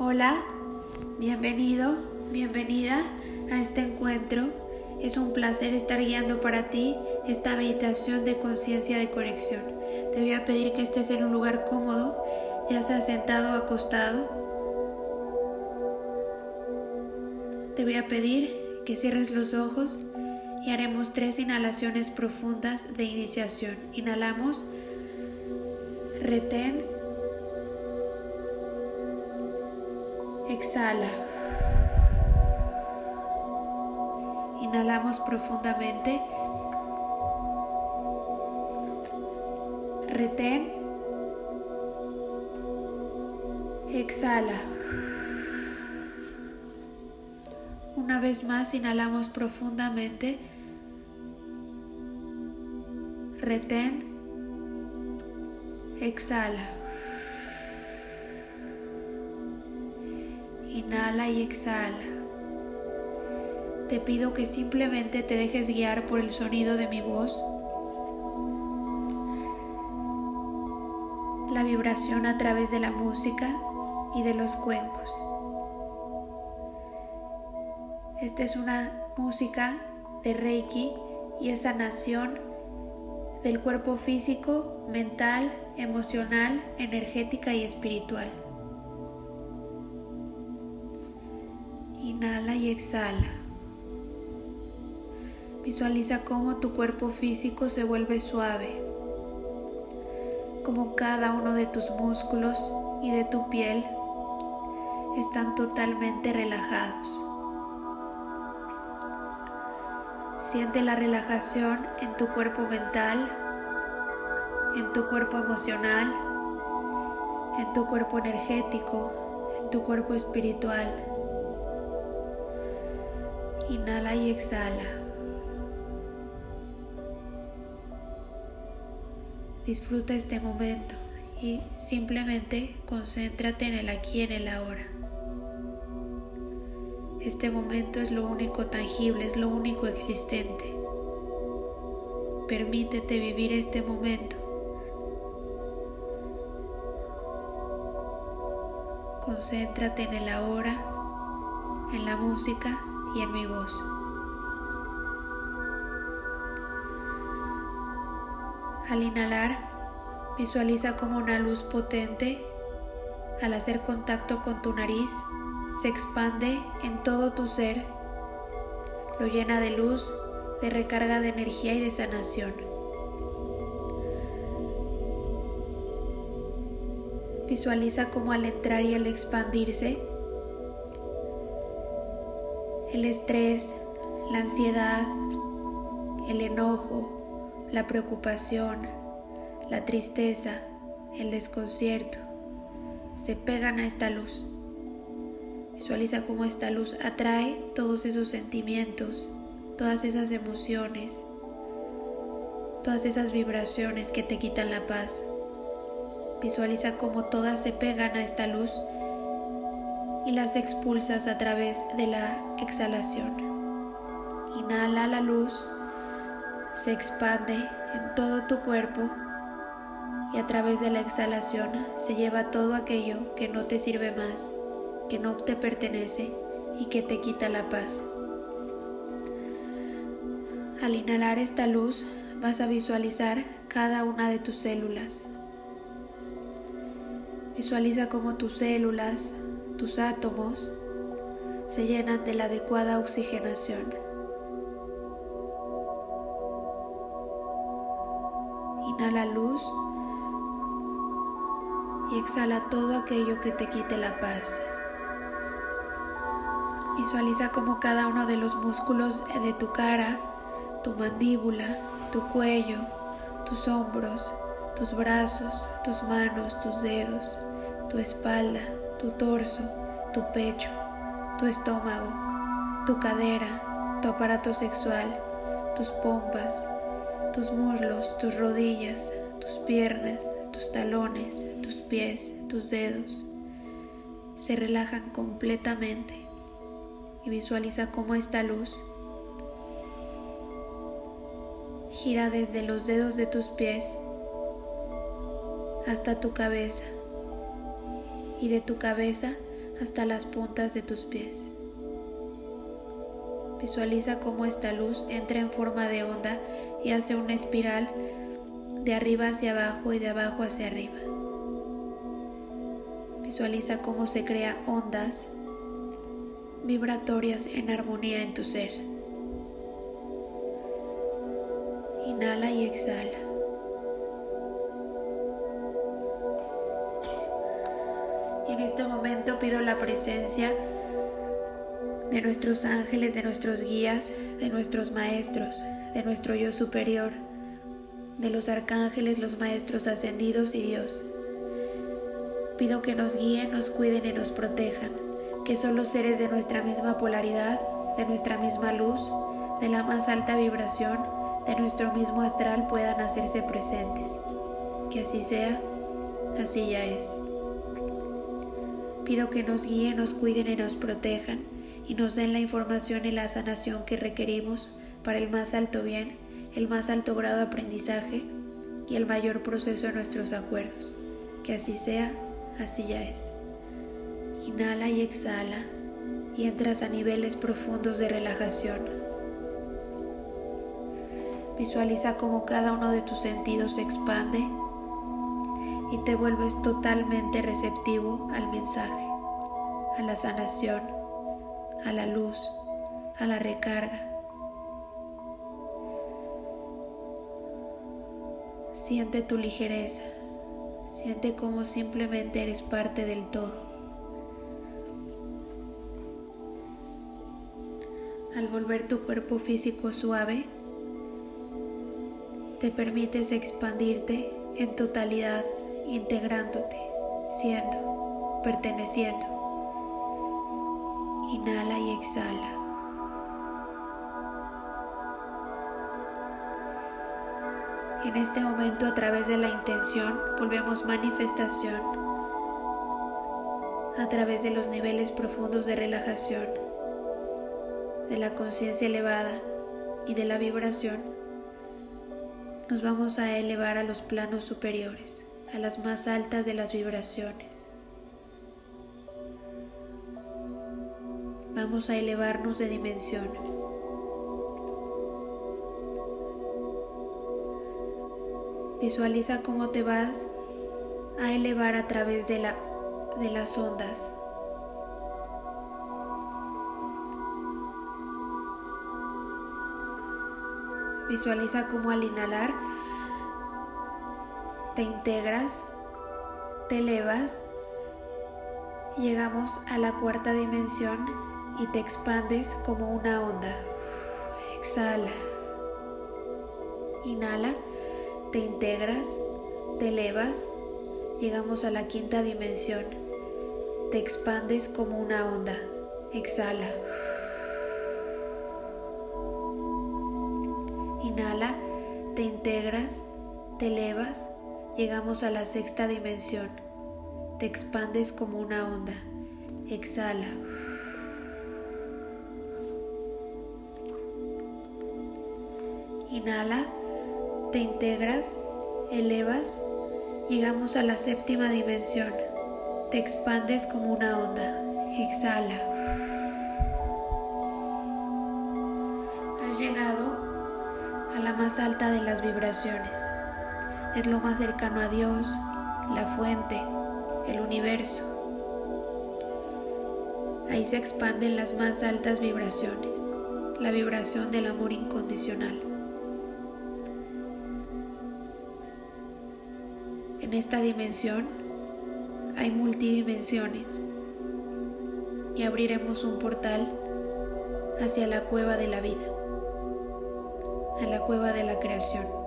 Hola, bienvenido, bienvenida a este encuentro. Es un placer estar guiando para ti esta meditación de conciencia de conexión. Te voy a pedir que estés en un lugar cómodo, ya sea sentado o acostado. Te voy a pedir que cierres los ojos y haremos tres inhalaciones profundas de iniciación. Inhalamos, retén, exhala. Inhalamos profundamente. Retén. Exhala. Una vez más inhalamos profundamente. Retén. Exhala. Inhala y exhala. Te pido que simplemente te dejes guiar por el sonido de mi voz, la vibración a través de la música y de los cuencos. Esta es una música de Reiki y es sanación del cuerpo físico, mental, emocional, energética y espiritual. Exhala. Visualiza cómo tu cuerpo físico se vuelve suave, como cada uno de tus músculos y de tu piel están totalmente relajados. Siente la relajación en tu cuerpo mental, en tu cuerpo emocional, en tu cuerpo energético, en tu cuerpo espiritual. Inhala y exhala. Disfruta este momento y simplemente concéntrate en el aquí y en el ahora. Este momento es lo único tangible, es lo único existente. Permítete vivir este momento. Concéntrate en el ahora, en la música y en mi voz. Al inhalar, visualiza como una luz potente, al hacer contacto con tu nariz, se expande en todo tu ser, lo llena de luz, de recarga de energía y de sanación. Visualiza como al entrar y al expandirse, el estrés, la ansiedad, el enojo, la preocupación, la tristeza, el desconcierto, se pegan a esta luz. Visualiza cómo esta luz atrae todos esos sentimientos, todas esas emociones, todas esas vibraciones que te quitan la paz. Visualiza cómo todas se pegan a esta luz y las expulsas a través de la exhalación. Inhala la luz, se expande en todo tu cuerpo y a través de la exhalación se lleva todo aquello que no te sirve más, que no te pertenece y que te quita la paz. Al inhalar esta luz vas a visualizar cada una de tus células. Visualiza cómo tus células, tus átomos se llenan de la adecuada oxigenación. Inhala luz y exhala todo aquello que te quite la paz. Visualiza como cada uno de los músculos de tu cara, tu mandíbula, tu cuello, tus hombros, tus brazos, tus manos, tus dedos, tu espalda, tu torso, tu pecho, tu estómago, tu cadera, tu aparato sexual, tus pompas, tus muslos, tus rodillas, tus piernas, tus talones, tus pies, tus dedos, se relajan completamente y visualiza cómo esta luz gira desde los dedos de tus pies hasta tu cabeza. Y de tu cabeza hasta las puntas de tus pies. Visualiza cómo esta luz entra en forma de onda y hace una espiral de arriba hacia abajo y de abajo hacia arriba. Visualiza cómo se crean ondas vibratorias en armonía en tu ser. Inhala y exhala. En este momento pido la presencia de nuestros ángeles, de nuestros guías, de nuestros maestros, de nuestro yo superior, de los arcángeles, los maestros ascendidos y Dios. Pido que nos guíen, nos cuiden y nos protejan, que son los seres de nuestra misma polaridad, de nuestra misma luz, de la más alta vibración, de nuestro mismo astral puedan hacerse presentes. Que así sea, así ya es. Pido que nos guíen, nos cuiden y nos protejan y nos den la información y la sanación que requerimos para el más alto bien, el más alto grado de aprendizaje y el mayor proceso de nuestros acuerdos. Que así sea, así ya es. Inhala y exhala y entras a niveles profundos de relajación. Visualiza cómo cada uno de tus sentidos se expande y te vuelves totalmente receptivo al mensaje, a la sanación, a la luz, a la recarga. Siente tu ligereza, siente como simplemente eres parte del todo. Al volver tu cuerpo físico suave, te permites expandirte en totalidad, integrándote, siendo, perteneciendo. Inhala y exhala. En este momento a través de la intención volvemos manifestación a través de los niveles profundos de relajación, de la conciencia elevada y de la vibración, nos vamos a elevar a los planos superiores, a las más altas de las vibraciones. Vamos a elevarnos de dimensión. Visualiza cómo te vas a elevar a través de, la, de las ondas. Visualiza cómo al inhalar te integras, te elevas, llegamos a la cuarta dimensión y te expandes como una onda. Exhala. Inhala, te integras, te elevas, llegamos a la quinta dimensión. Te expandes como una onda. Exhala. Inhala, te integras, te elevas, llegamos a la sexta dimensión. Te expandes como una onda. Exhala. Inhala, te integras, elevas, llegamos a la séptima dimensión. Te expandes como una onda. Exhala. Has llegado a la más alta de las vibraciones. Es lo más cercano a Dios, la fuente, el universo. Ahí se expanden las más altas vibraciones, la vibración del amor incondicional. En esta dimensión hay multidimensiones y abriremos un portal hacia la cueva de la vida, a la cueva de la creación.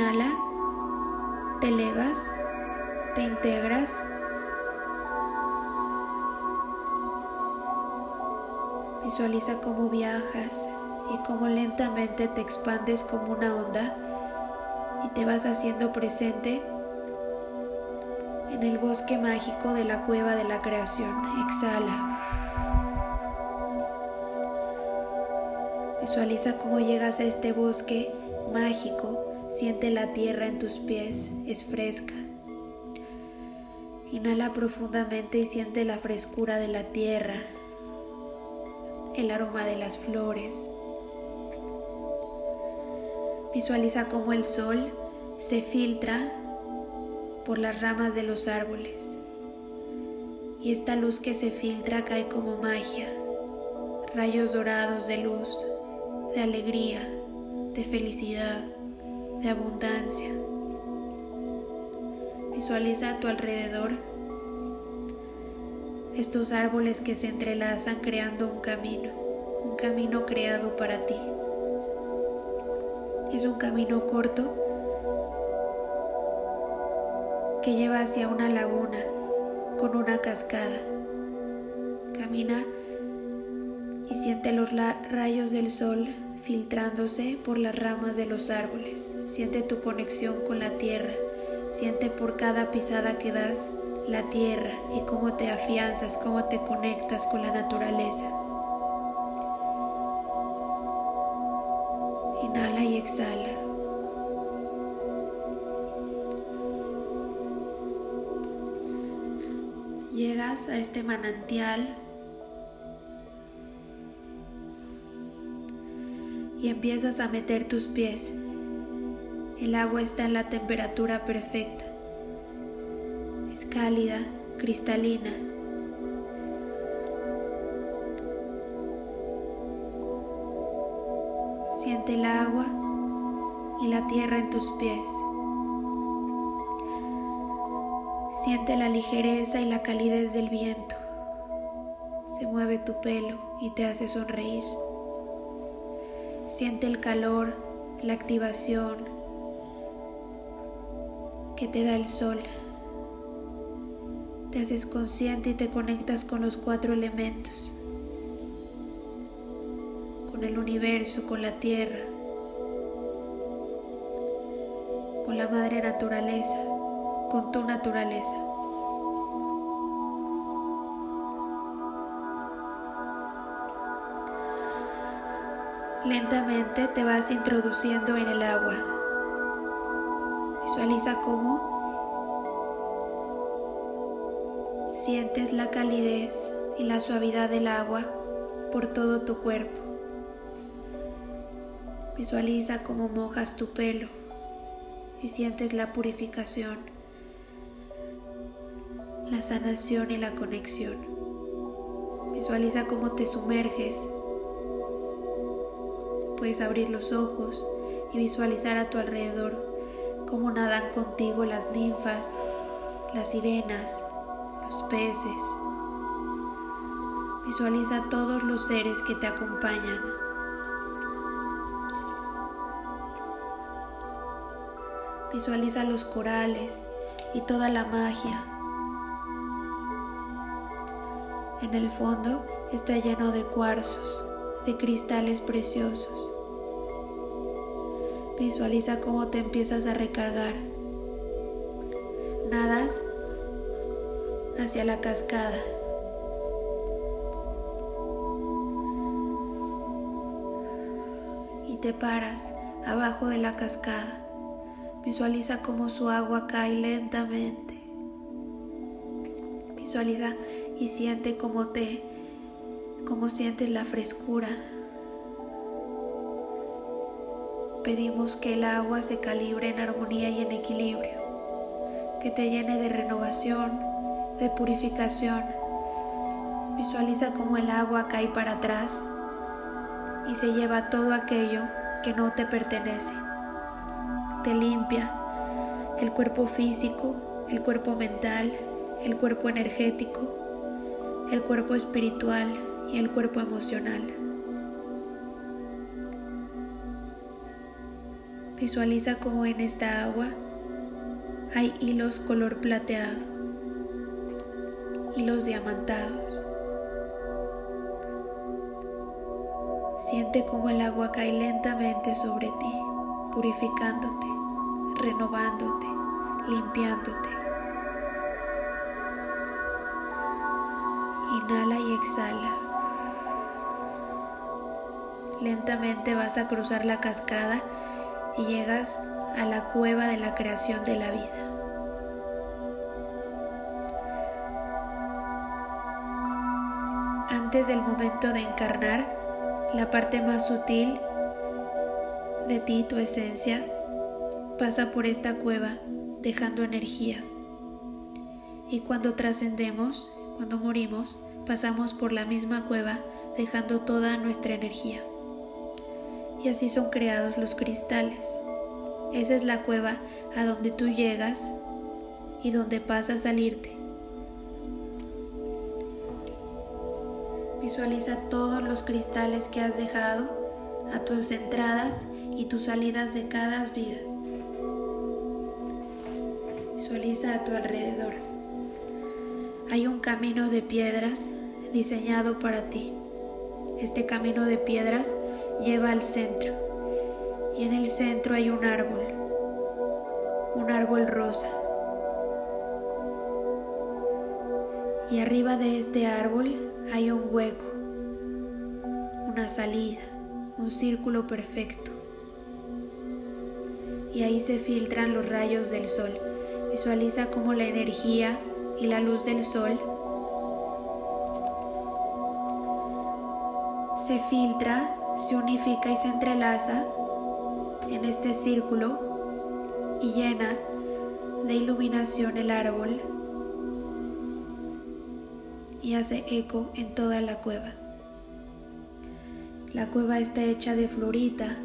Inhala, te elevas, te integras. Visualiza cómo viajas y cómo lentamente te expandes como una onda y te vas haciendo presente en el bosque mágico de la cueva de la creación. Exhala. Visualiza cómo llegas a este bosque mágico. Siente la tierra en tus pies, es fresca. Inhala profundamente y siente la frescura de la tierra, el aroma de las flores. Visualiza cómo el sol se filtra por las ramas de los árboles y esta luz que se filtra cae como magia, rayos dorados de luz, de alegría, de felicidad, de abundancia. Visualiza a tu alrededor estos árboles que se entrelazan creando un camino, un camino creado para ti. Es un camino corto que lleva hacia una laguna con una cascada. Camina y siente los rayos del sol filtrándose por las ramas de los árboles. Siente tu conexión con la tierra. Siente por cada pisada que das la tierra y cómo te afianzas, cómo te conectas con la naturaleza. Inhala y exhala. Llegas a este manantial y empiezas a meter tus pies. El agua está en la temperatura perfecta. Es cálida, cristalina. Siente el agua y la tierra en tus pies. Siente la ligereza y la calidez del viento. Se mueve tu pelo y te hace sonreír. Siente el calor, la activación que te da el sol. Te haces consciente y te conectas con los cuatro elementos, con el universo, con la tierra, con la madre naturaleza, con tu naturaleza. Lentamente te vas introduciendo en el agua. Visualiza cómo sientes la calidez y la suavidad del agua por todo tu cuerpo. Visualiza cómo mojas tu pelo y sientes la purificación, la sanación y la conexión. Visualiza cómo te sumerges puedes abrir los ojos y visualizar a tu alrededor cómo nadan contigo las ninfas, las sirenas, los peces. Visualiza todos los seres que te acompañan. Visualiza los corales y toda la magia. En el fondo está lleno de cuarzos, de cristales preciosos. Visualiza cómo te empiezas a recargar. Nadas hacia la cascada. Y te paras abajo de la cascada. Visualiza cómo su agua cae lentamente. Visualiza y siente cómo te, cómo sientes la frescura Pedimos que el agua se calibre en armonía y en equilibrio, que te llene de renovación, de purificación. Visualiza cómo el agua cae para atrás y se lleva todo aquello que no te pertenece. Te limpia el cuerpo físico, el cuerpo mental, el cuerpo energético, el cuerpo espiritual y el cuerpo emocional. Visualiza como en esta agua hay hilos color plateado, hilos diamantados. Siente como el agua cae lentamente sobre ti, purificándote, renovándote, limpiándote. Inhala y exhala. Lentamente vas a cruzar la cascada y llegas a la cueva de la creación de la vida. Antes del momento de encarnar, la parte más sutil de ti, tu esencia, pasa por esta cueva dejando energía. Y cuando trascendemos, cuando morimos, pasamos por la misma cueva dejando toda nuestra energía. Y así son creados los cristales. Esa es la cueva a donde tú llegas y donde pasa a salirte. Visualiza todos los cristales que has dejado a tus entradas y tus salidas de cada vida. Visualiza a tu alrededor. Hay un camino de piedras diseñado para ti. Este camino de piedras lleva al centro y en el centro hay un árbol, un árbol rosa. Y arriba de este árbol hay un hueco, una salida, un círculo perfecto. Y ahí se filtran los rayos del sol. Visualiza cómo la energía y la luz del sol se filtra, se unifica y se entrelaza en este círculo y llena de iluminación el árbol y hace eco en toda la cueva. La cueva está hecha de florita,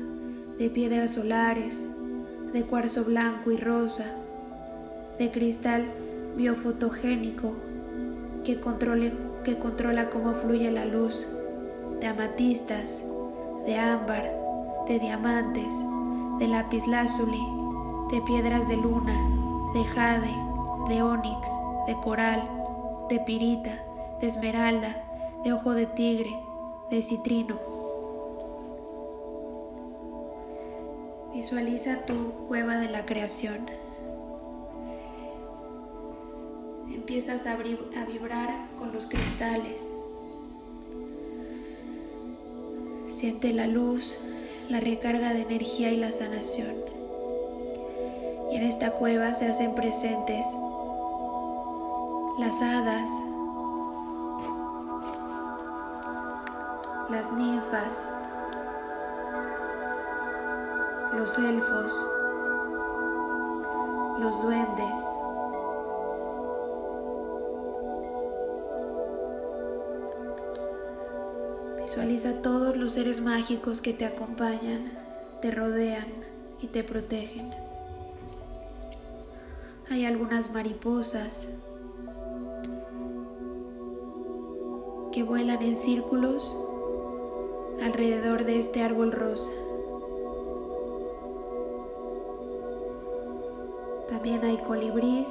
de piedras solares, de cuarzo blanco y rosa, de cristal biofotogénico que, controla cómo fluye la luz, de amatistas, de ámbar, de diamantes, de lapislázuli, de piedras de luna, de jade, de onix, de coral, de pirita, de esmeralda, de ojo de tigre, de citrino. Visualiza tu cueva de la creación. Empiezas a, vibrar con los cristales. Siente la luz, la recarga de energía y la sanación. Y en esta cueva se hacen presentes las hadas, las ninfas, los elfos, los duendes, Visualiza todos los seres mágicos que te acompañan, te rodean y te protegen. Hay algunas mariposas que vuelan en círculos alrededor de este árbol rosa. También hay colibrís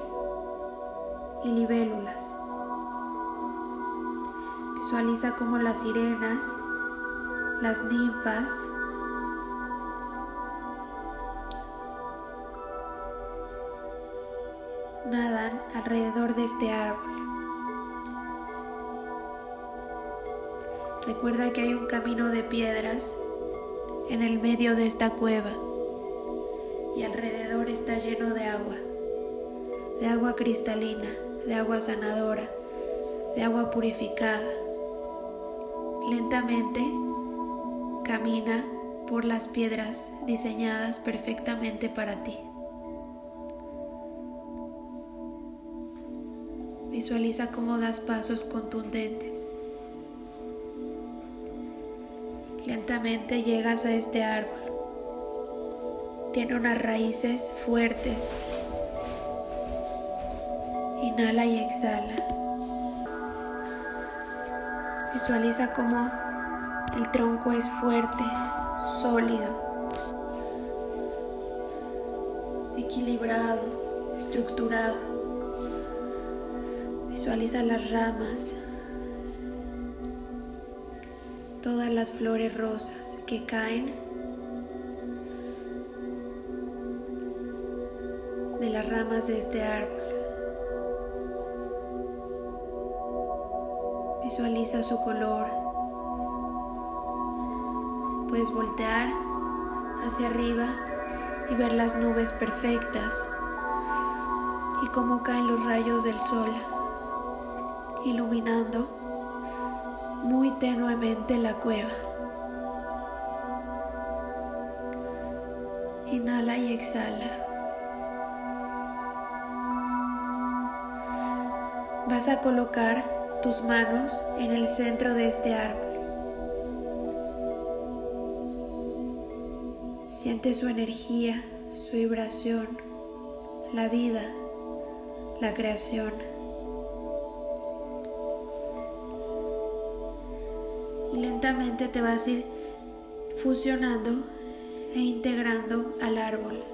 y libélulas. Visualiza como las sirenas, las ninfas, nadan alrededor de este árbol. Recuerda que hay un camino de piedras en el medio de esta cueva y alrededor está lleno de agua, de agua cristalina, de agua sanadora, de agua purificada. Lentamente camina por las piedras diseñadas perfectamente para ti. Visualiza cómo das pasos contundentes. Lentamente llegas a este árbol. Tiene unas raíces fuertes. Inhala y exhala. Visualiza cómo el tronco es fuerte, sólido, equilibrado, estructurado. Visualiza las ramas, todas las flores rosas que caen de las ramas de este árbol. Visualiza su color. Puedes voltear hacia arriba y ver las nubes perfectas y cómo caen los rayos del sol, iluminando muy tenuemente la cueva. Inhala y exhala. Vas a colocar tus manos en el centro de este árbol. Siente su energía, su vibración, la vida, la creación. Y lentamente te vas a ir fusionando e integrando al árbol.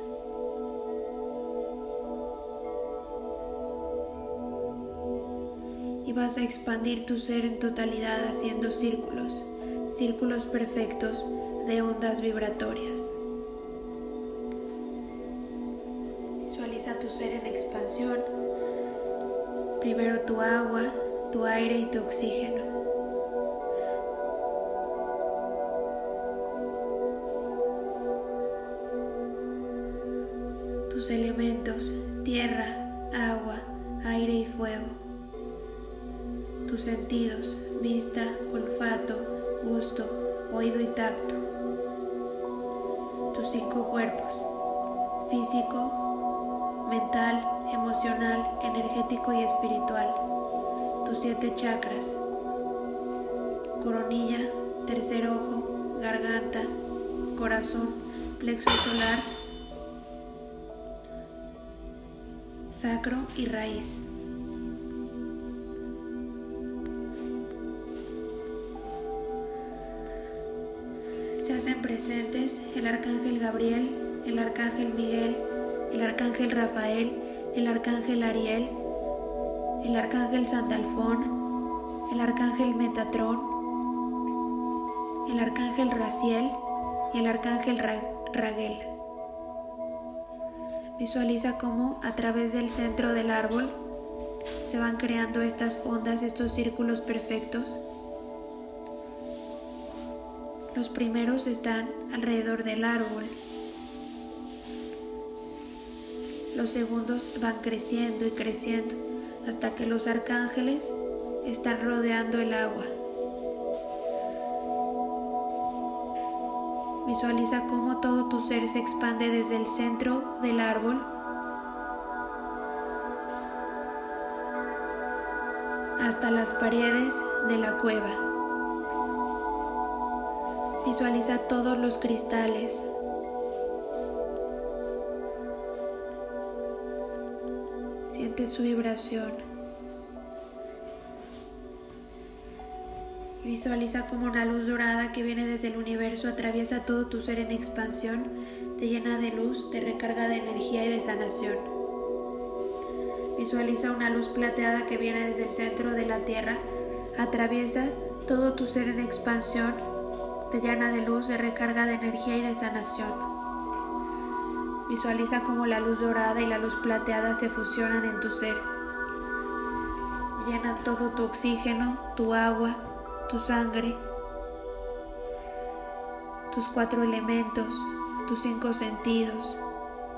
A expandir tu ser en totalidad haciendo círculos, círculos perfectos de ondas vibratorias. Visualiza tu ser en expansión. Primero tu agua, tu aire y tu oxígeno. tus elementos, tierra, agua, aire y fuego. Tus sentidos, vista, olfato, gusto, oído y tacto. Tus cinco cuerpos, físico, mental, emocional, energético y espiritual. Tus siete chakras, coronilla, tercer ojo, garganta, corazón, plexo solar, sacro y raíz. El arcángel Gabriel, el arcángel Miguel, el arcángel Rafael, el arcángel Ariel, el arcángel Sandalfón, el arcángel Metatrón, el arcángel Raciel y el arcángel Raguel. Visualiza cómo a través del centro del árbol se van creando estas ondas, estos círculos perfectos. Los primeros están alrededor del árbol. Los segundos van creciendo y creciendo hasta que los arcángeles están rodeando el agua. Visualiza cómo todo tu ser se expande desde el centro del árbol hasta las paredes de la cueva. Visualiza todos los cristales. Siente su vibración. Visualiza como una luz dorada que viene desde el universo atraviesa todo tu ser en expansión, te llena de luz, te recarga de energía y de sanación. Visualiza una luz plateada que viene desde el centro de la Tierra, atraviesa todo tu ser en expansión, te llena de luz, te recarga de energía y de sanación. Visualiza como la luz dorada y la luz plateada se fusionan en tu ser. Llenan todo tu oxígeno, tu agua, tu sangre, tus cuatro elementos, tus cinco sentidos,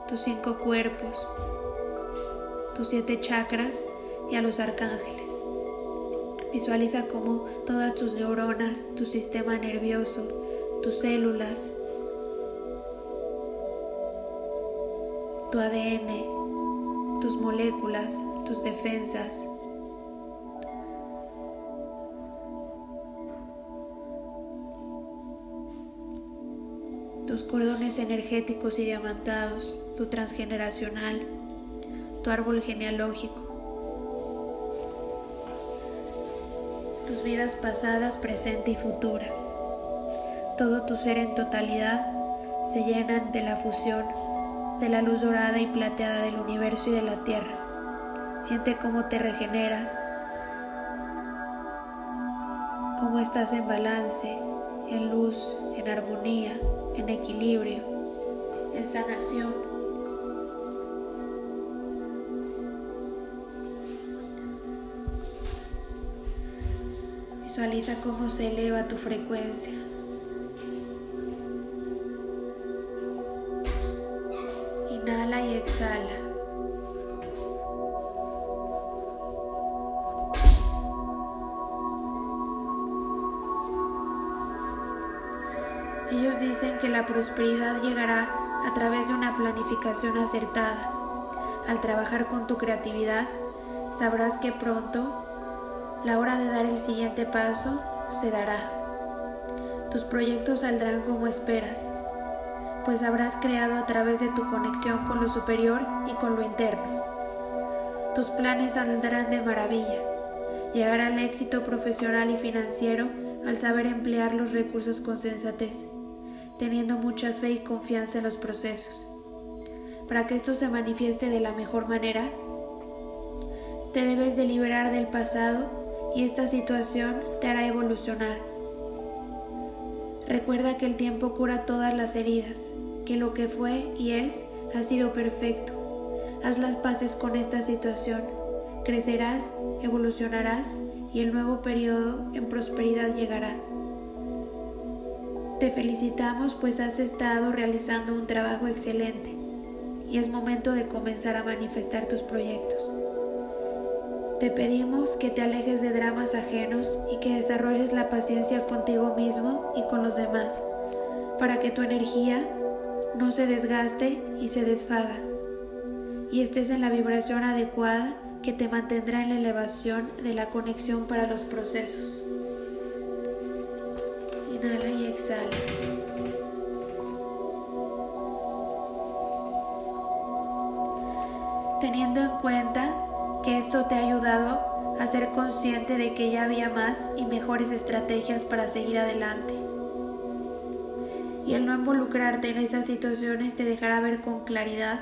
tus cinco cuerpos, tus siete chakras y a los arcángeles. Visualiza cómo todas tus neuronas, tu sistema nervioso, tus células, tu ADN, tus moléculas, tus defensas, tus cordones energéticos y diamantados, tu transgeneracional, tu árbol genealógico, tus vidas pasadas, presente y futuras. Todo tu ser en totalidad se llenan de la fusión de la luz dorada y plateada del universo y de la tierra. Siente cómo te regeneras, cómo estás en balance, en luz, en armonía, en equilibrio, en sanación. Visualiza cómo se eleva tu frecuencia. Inhala y exhala. Ellos dicen que la prosperidad llegará a través de una planificación acertada. Al trabajar con tu creatividad, sabrás que pronto la hora de dar el siguiente paso se dará. Tus proyectos saldrán como esperas, pues habrás creado a través de tu conexión con lo superior y con lo interno. Tus planes saldrán de maravilla. Llegará al éxito profesional y financiero al saber emplear los recursos con sensatez, teniendo mucha fe y confianza en los procesos. Para que esto se manifieste de la mejor manera, te debes de liberar del pasado y esta situación te hará evolucionar. Recuerda que el tiempo cura todas las heridas, que lo que fue y es ha sido perfecto. Haz las paces con esta situación. Crecerás, evolucionarás y el nuevo periodo en prosperidad llegará. Te felicitamos pues has estado realizando un trabajo excelente y es momento de comenzar a manifestar tus proyectos. Te pedimos que te alejes de dramas ajenos y que desarrolles la paciencia contigo mismo y con los demás, para que tu energía no se desgaste y se desfaga, y estés en la vibración adecuada que te mantendrá en la elevación de la conexión para los procesos. Inhala y exhala. Teniendo en cuenta que esto te ha ayudado a ser consciente de que ya había más y mejores estrategias para seguir adelante. Y el no involucrarte en esas situaciones te dejará ver con claridad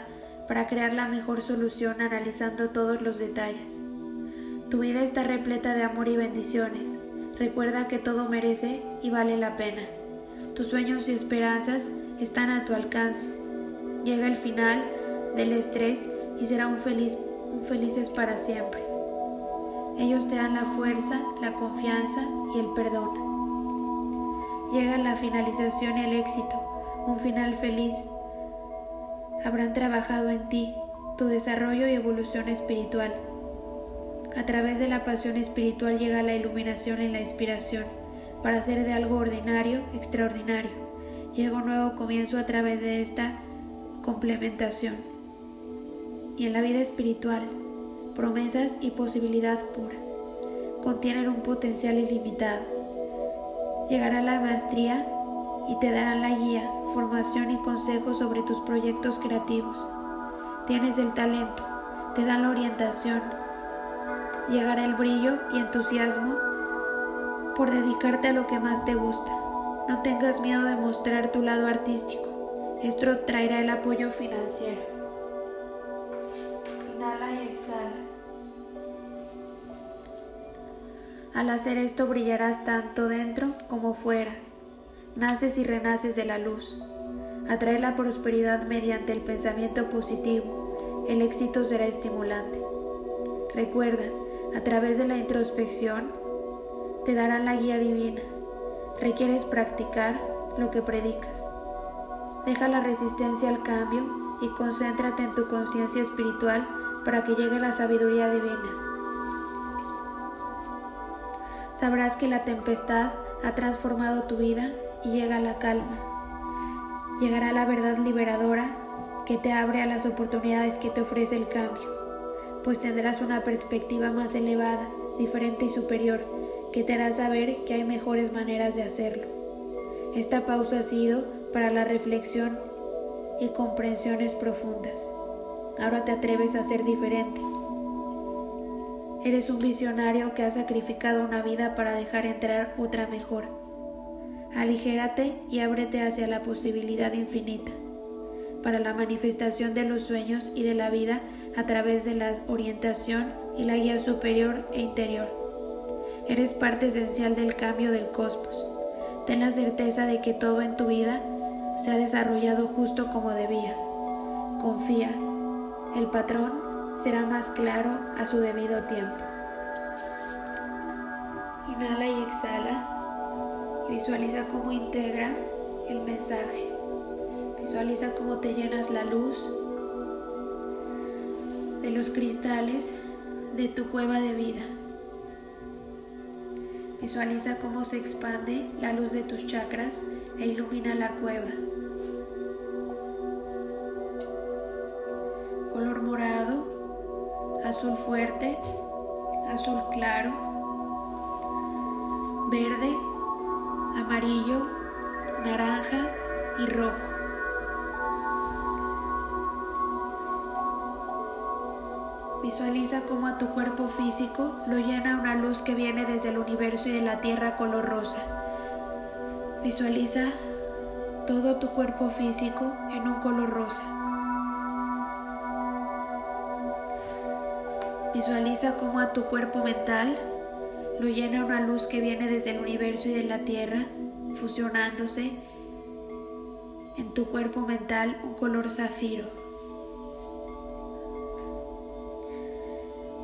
para crear la mejor solución analizando todos los detalles. Tu vida está repleta de amor y bendiciones. Recuerda que todo merece y vale la pena. Tus sueños y esperanzas están a tu alcance. Llega el final del estrés y será un feliz felices para siempre. Ellos te dan la fuerza, la confianza y el perdón. Llega la finalización y el éxito, un final feliz habrán trabajado en ti, tu desarrollo y evolución espiritual. A través de la pasión espiritual llega la iluminación y la inspiración para hacer de algo ordinario extraordinario. Llega un nuevo comienzo a través de esta complementación. Y en la vida espiritual, promesas y posibilidad pura contienen un potencial ilimitado. Llegará la maestría y te darán la guía formación y consejos sobre tus proyectos creativos. Tienes el talento, te dan la orientación. Llegará el brillo y entusiasmo por dedicarte a lo que más te gusta. No tengas miedo de mostrar tu lado artístico. Esto traerá el apoyo financiero. Al hacer esto brillarás tanto dentro como fuera naces y renaces de la luz. Atrae la prosperidad mediante el pensamiento positivo. El éxito será estimulante. Recuerda, a través de la introspección, te darán la guía divina. Requieres practicar lo que predicas. Deja la resistencia al cambio y concéntrate en tu conciencia espiritual para que llegue la sabiduría divina. Sabrás que la tempestad ha transformado tu vida y llega la calma. Llegará la verdad liberadora que te abre a las oportunidades que te ofrece el cambio, pues tendrás una perspectiva más elevada, diferente y superior, que te hará saber que hay mejores maneras de hacerlo. Esta pausa ha sido para la reflexión y comprensiones profundas. Ahora te atreves a ser diferente. Eres un visionario que ha sacrificado una vida para dejar entrar otra mejor. Aligérate y ábrete hacia la posibilidad infinita para la manifestación de los sueños y de la vida a través de la orientación y la guía superior e interior. Eres parte esencial del cambio del cosmos. Ten la certeza de que todo en tu vida se ha desarrollado justo como debía. Confía, el patrón será más claro a su debido tiempo. Inhala y exhala Visualiza cómo integras el mensaje. Visualiza cómo te llenas la luz de los cristales de tu cueva de vida. Visualiza cómo se expande la luz de tus chakras e ilumina la cueva. Azul fuerte, azul claro, verde, amarillo, naranja y rojo. Visualiza cómo a tu cuerpo físico lo llena una luz que viene desde el universo y de la tierra color rosa. Visualiza todo tu cuerpo físico en un color Visualiza cómo a tu cuerpo mental lo llena una luz que viene desde el universo y de la tierra, fusionándose en tu cuerpo mental un color zafiro.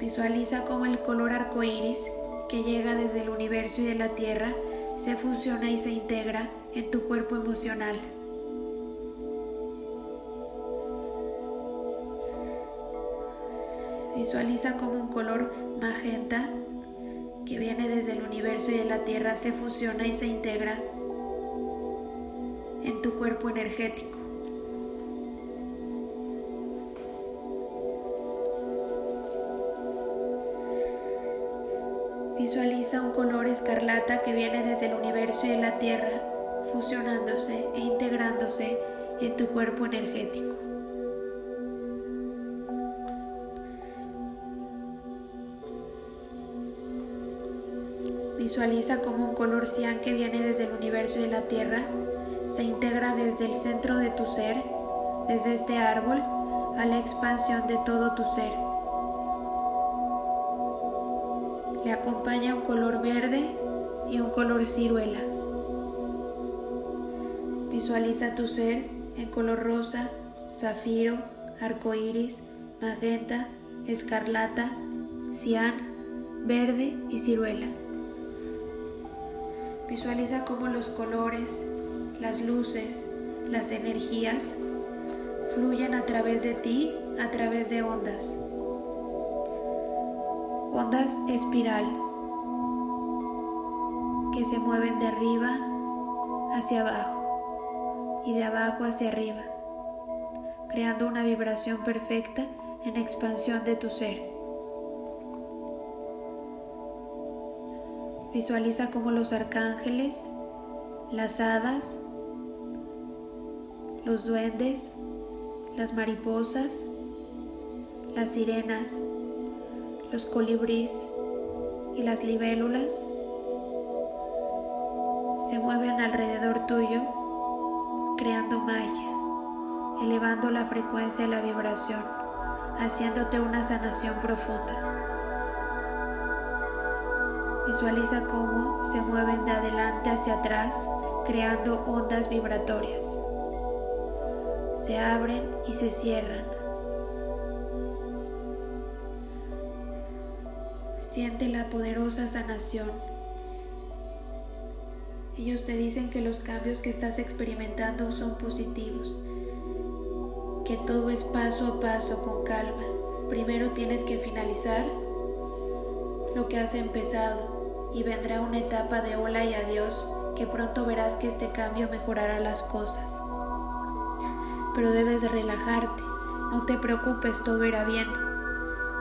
Visualiza cómo el color arcoíris que llega desde el universo y de la tierra se fusiona y se integra en tu cuerpo emocional. Visualiza cómo un color magenta que viene desde el universo y de la tierra se fusiona y se integra en tu cuerpo energético. Visualiza un color escarlata que viene desde el universo y de la tierra, fusionándose e integrándose en tu cuerpo energético. Visualiza como un color cian que viene desde el universo y la tierra se integra desde el centro de tu ser, desde este árbol, a la expansión de todo tu ser. Le acompaña un color verde y un color ciruela. Visualiza tu ser en color rosa, zafiro, arcoíris, magenta, escarlata, cian, verde y ciruela. Visualiza cómo los colores, las luces, las energías fluyen a través de ti, a través de ondas ondas espiral que se mueven de arriba hacia abajo y de abajo hacia arriba, creando una vibración perfecta en expansión de tu ser. Visualiza cómo los arcángeles, las hadas, los duendes, las mariposas, las sirenas, los colibríes y las libélulas se mueven alrededor tuyo, creando magia, elevando la frecuencia de la vibración, haciéndote una sanación profunda. Visualiza cómo se mueven de adelante hacia atrás, creando ondas vibratorias. Se abren y se cierran Siente la poderosa sanación. Ellos te dicen que los cambios que estás experimentando son positivos, que todo es paso a paso con calma. Primero tienes que finalizar lo que has empezado y vendrá una etapa de hola y adiós que pronto verás que este cambio mejorará las cosas. Pero debes de relajarte, no te preocupes, todo irá bien.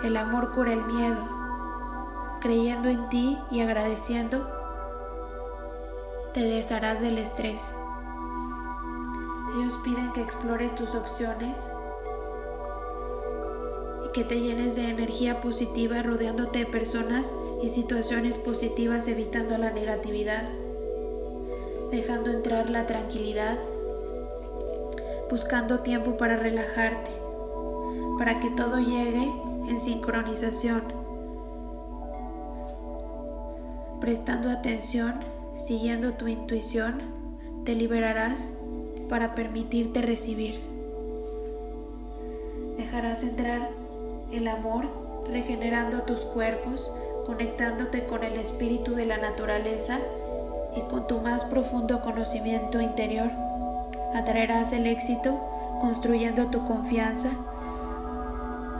El amor cura el miedo creyendo en ti y agradeciendo, te desharás del estrés. Ellos piden que explores tus opciones y que te llenes de energía positiva rodeándote de personas y situaciones positivas evitando la negatividad, dejando entrar la tranquilidad, buscando tiempo para relajarte, para que todo llegue en sincronización Prestando atención, siguiendo tu intuición, te liberarás para permitirte recibir. Dejarás entrar el amor, regenerando tus cuerpos, conectándote con el espíritu de la naturaleza y con tu más profundo conocimiento interior. Atraerás el éxito construyendo tu confianza.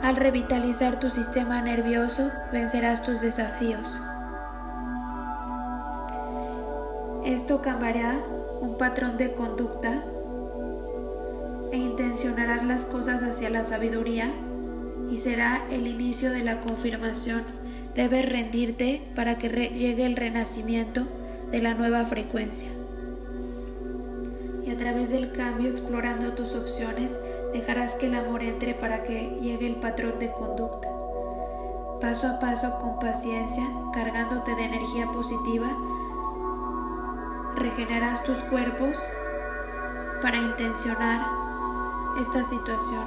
Al revitalizar tu sistema nervioso, vencerás tus desafíos. Esto cambiará un patrón de conducta e intencionarás las cosas hacia la sabiduría y será el inicio de la confirmación. Debes rendirte para que llegue el renacimiento de la nueva frecuencia. Y a través del cambio, explorando tus opciones, dejarás que el amor entre para que llegue el patrón de conducta. Paso a paso, con paciencia, cargándote de energía positiva, regeneras tus cuerpos para intencionar esta situación.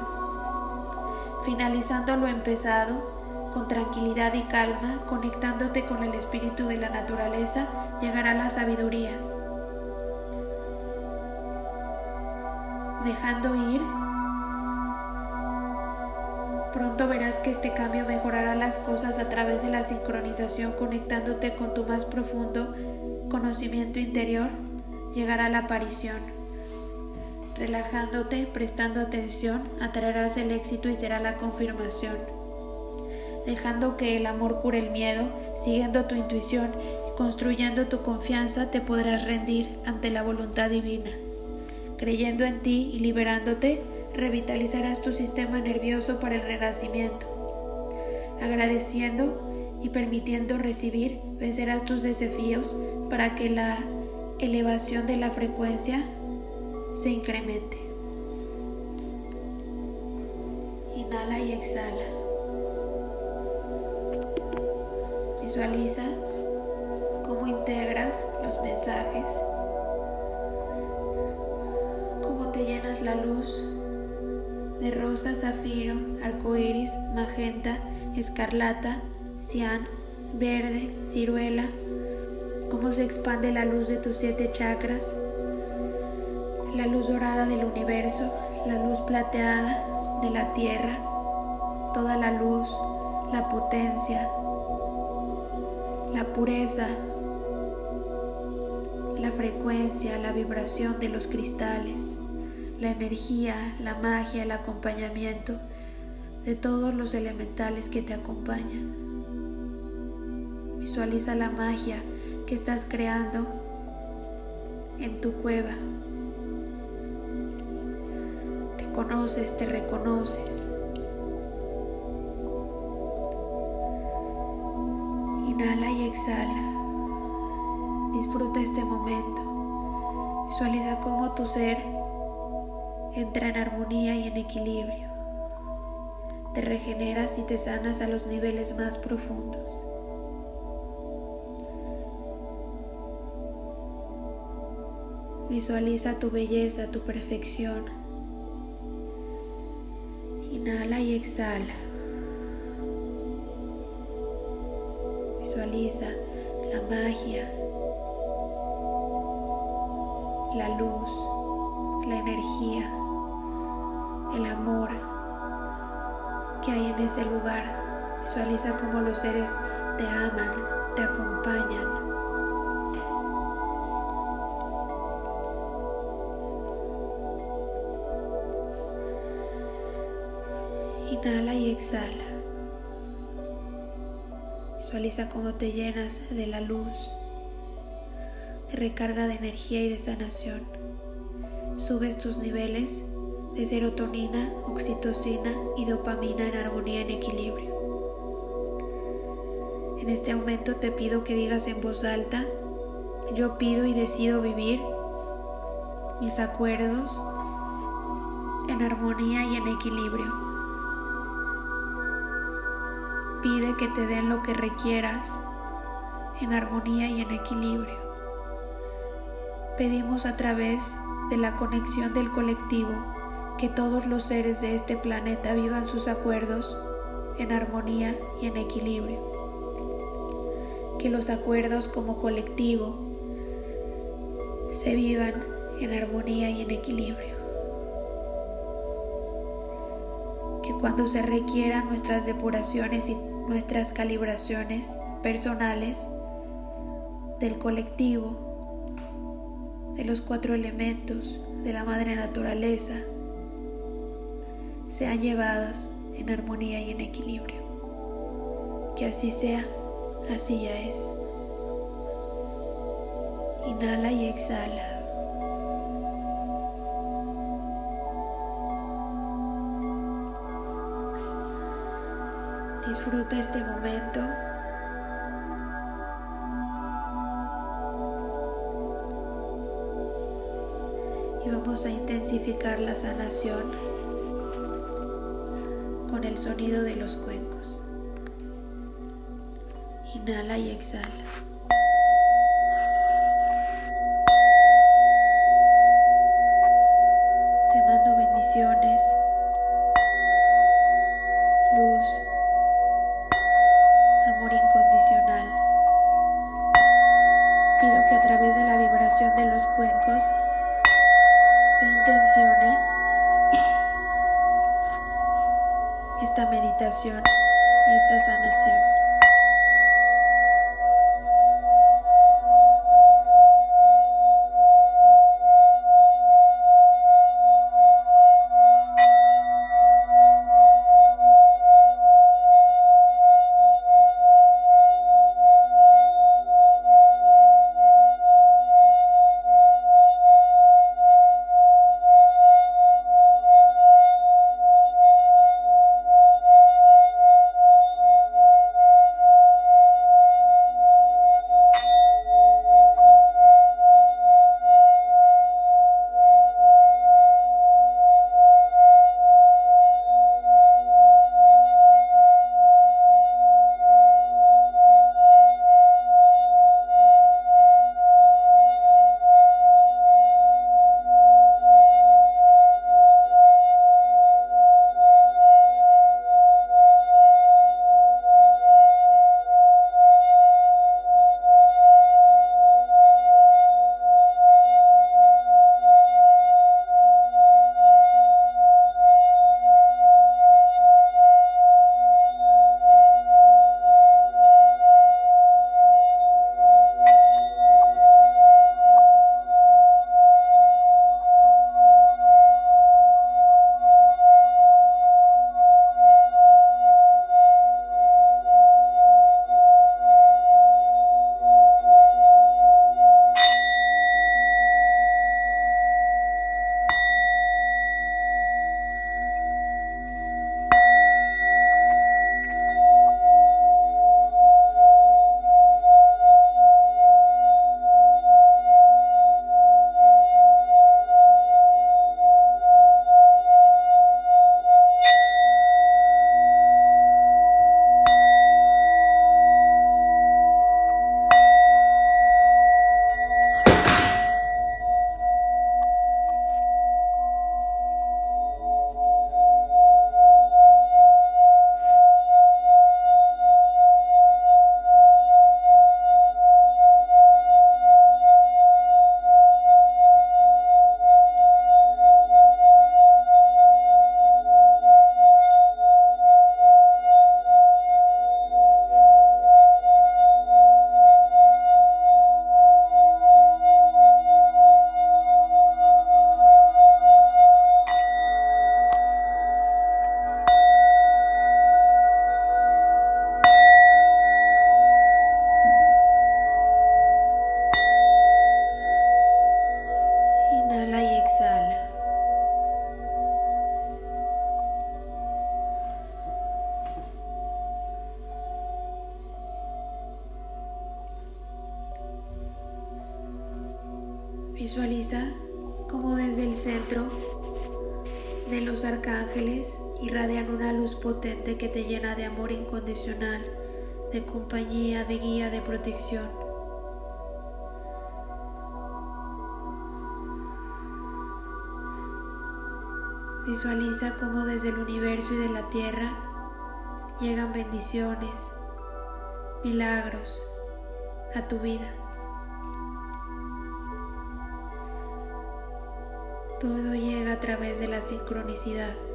Finalizando lo empezado, con tranquilidad y calma, conectándote con el espíritu de la naturaleza, llegará la sabiduría. Dejando ir, pronto verás que este cambio mejorará las cosas a través de la sincronización, conectándote con tu más profundo conocimiento interior, llegará la aparición. Relajándote, prestando atención, atraerás el éxito y será la confirmación. Dejando que el amor cure el miedo, siguiendo tu intuición y construyendo tu confianza, te podrás rendir ante la voluntad divina. Creyendo en ti y liberándote, revitalizarás tu sistema nervioso para el renacimiento. Agradeciendo y permitiendo recibir, vencerás tus desafíos para que la elevación de la frecuencia se incremente. Inhala y exhala. Visualiza cómo integras los mensajes, cómo te llenas la luz de rosa, zafiro, arco iris, magenta, escarlata, cian, verde, ciruela, cómo se expande la luz de tus siete chakras, la luz dorada del universo, la luz plateada de la tierra, toda la luz, la potencia, pureza, la frecuencia, la vibración de los cristales, la energía, la magia, el acompañamiento de todos los elementales que te acompañan. Visualiza la magia que estás creando en tu cueva. Te conoces, te reconoces. Disfruta este momento. Visualiza cómo tu ser entra en armonía y en equilibrio. Te regeneras y te sanas a los niveles más profundos. Visualiza tu belleza, tu perfección. Inhala y exhala. Visualiza la magia, la luz, la energía, el amor que hay en ese lugar. Visualiza cómo los seres te aman, te acompañan. Inhala y exhala. Visualiza cómo te llenas de la luz, de recarga de energía y de sanación. Subes tus niveles de serotonina, oxitocina y dopamina en armonía en equilibrio. En este aumento te pido que digas en voz alta, yo pido y decido vivir mis acuerdos en armonía y en equilibrio. Pide que te den lo que requieras en armonía y en equilibrio. Pedimos a través de la conexión del colectivo que todos los seres de este planeta vivan sus acuerdos en armonía y en equilibrio. Que los acuerdos como colectivo se vivan en armonía y en equilibrio. Que cuando se requieran nuestras depuraciones y nuestras calibraciones personales del colectivo, de los cuatro elementos de la madre naturaleza, sean llevadas en armonía y en equilibrio. Que así sea, así ya es. Inhala y exhala. Disfruta este momento. Y vamos a intensificar la sanación con el sonido de los cuencos. Inhala y exhala. De compañía, de guía, de protección. Visualiza como desde el universo y de la tierra llegan bendiciones, milagros a tu vida. Todo llega a través de la sincronicidad.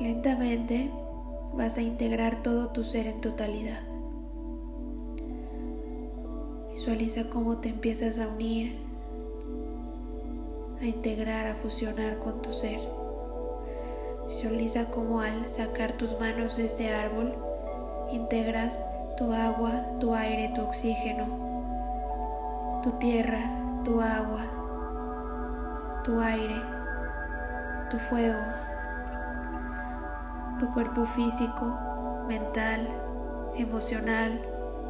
Lentamente vas a integrar todo tu ser en totalidad. Visualiza cómo te empiezas a unir a integrar, a fusionar con tu ser. Visualiza cómo al sacar tus manos de este árbol, integras tu agua, tu aire, tu oxígeno, tu tierra, tu agua, tu aire, tu fuego, tu cuerpo físico, mental, emocional,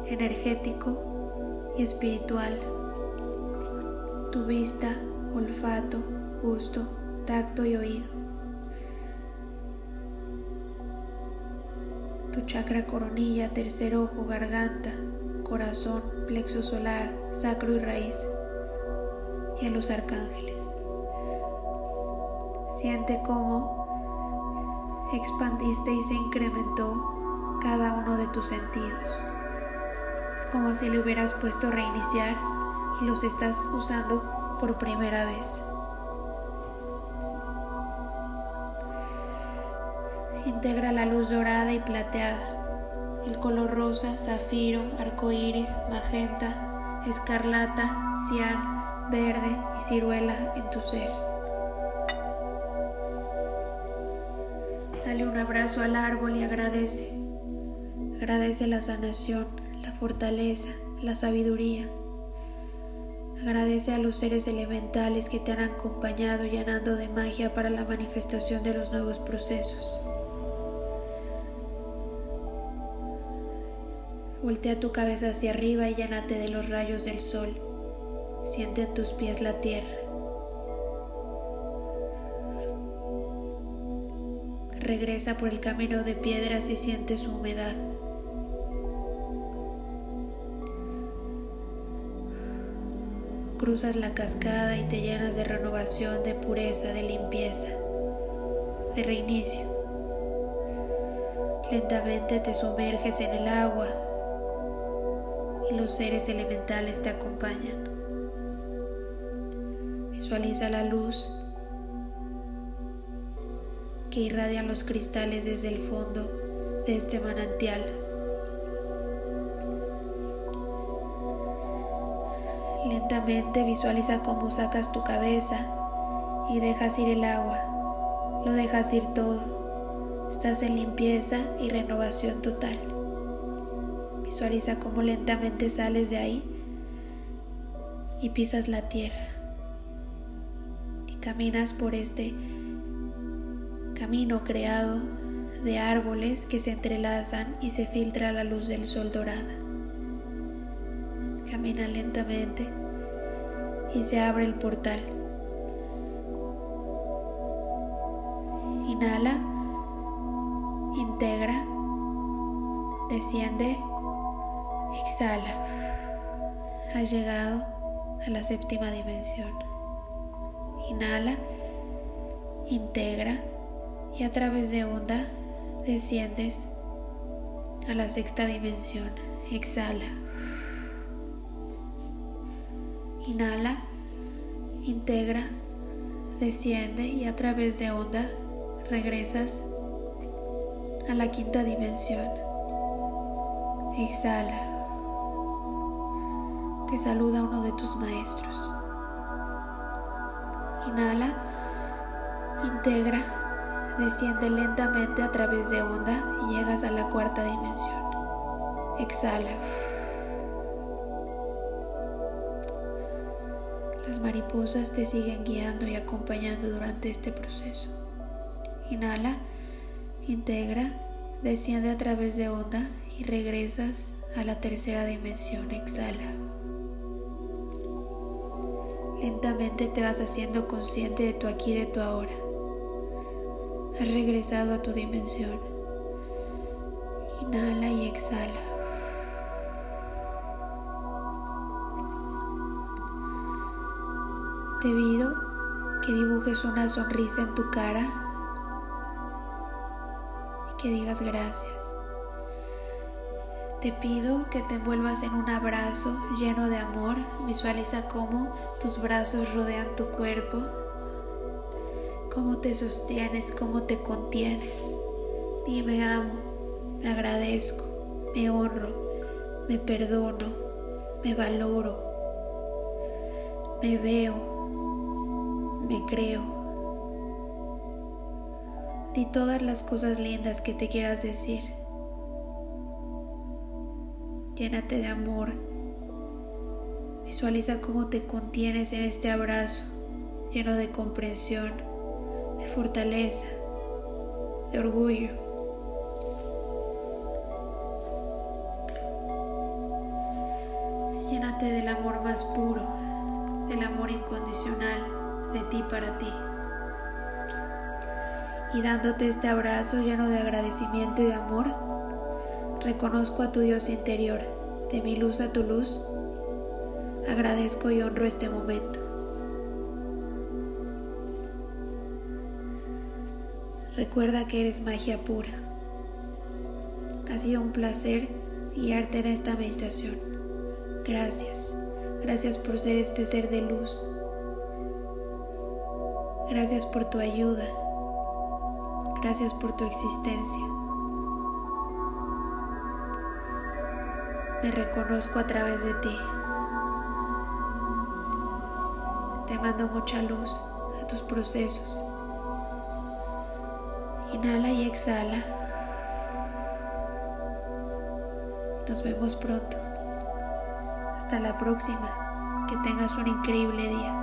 energético y espiritual, tu vista, olfato, gusto, tacto y oído. Tu chakra coronilla, tercer ojo, garganta, corazón, plexo solar, sacro y raíz. Y a los arcángeles. Siente cómo expandiste y se incrementó cada uno de tus sentidos. Es como si le hubieras puesto reiniciar y los estás usando por primera vez. Integra la luz dorada y plateada, el color rosa, zafiro, arcoíris, magenta, escarlata, cian, verde y ciruela en tu ser. Dale un abrazo al árbol y agradece. Agradece la sanación, la fortaleza, la sabiduría. Agradece a los seres elementales que te han acompañado llenando de magia para la manifestación de los nuevos procesos. Voltea tu cabeza hacia arriba y llénate de los rayos del sol. Siente a tus pies la tierra. Regresa por el camino de piedras y siente su humedad. Cruzas la cascada y te llenas de renovación, de pureza, de limpieza, de reinicio. Lentamente te sumerges en el agua y los seres elementales te acompañan. Visualiza la luz que irradian los cristales desde el fondo de este manantial. Lentamente visualiza cómo sacas tu cabeza y dejas ir el agua. Lo dejas ir todo. Estás en limpieza y renovación total. Visualiza cómo lentamente sales de ahí y pisas la tierra. Caminas por este camino creado de árboles que se entrelazan y se filtra la luz del sol dorada. Camina lentamente y se abre el portal. Inhala, integra, desciende Exhala. Has llegado a la séptima dimensión. Inhala, integra y a través de onda desciendes a la sexta dimensión. Exhala. Inhala, integra, desciende y a través de onda regresas a la quinta dimensión. Exhala te saluda uno de tus maestros. Inhala, integra, desciende lentamente a través de onda y llegas a la cuarta dimensión. Exhala. Las mariposas te siguen guiando y acompañando durante este proceso. Inhala, integra, desciende a través de onda y regresas a la tercera dimensión. Exhala. Lentamente te vas haciendo consciente de tu aquí de tu ahora. Has regresado a tu dimensión. Inhala y exhala. Te pido que dibujes una sonrisa en tu cara y que digas gracias. Te pido que te envuelvas en un abrazo lleno de amor. Visualiza cómo tus brazos rodean tu cuerpo, cómo te sostienes, cómo te contienes. Y me amo, me agradezco, me honro, me perdono, me valoro, me veo, me creo. Di todas las cosas lindas que te quieras decir. Llénate de amor. Visualiza cómo te contienes en este abrazo lleno de comprensión, de fortaleza, de orgullo. Llénate del amor más puro, del amor incondicional de ti para ti. Y dándote este abrazo lleno de agradecimiento y de amor, reconozco a tu Dios interior, de mi luz a tu luz, agradezco y honro este momento. Recuerda que eres magia pura. Ha sido un placer guiarte en esta meditación. Gracias. Gracias por ser este ser de luz. Gracias por tu ayuda. Gracias por tu existencia. Me reconozco a través de ti. Te mando mucha luz a tus procesos. Inhala y exhala. Nos vemos pronto. Hasta la próxima. Que tengas un increíble día.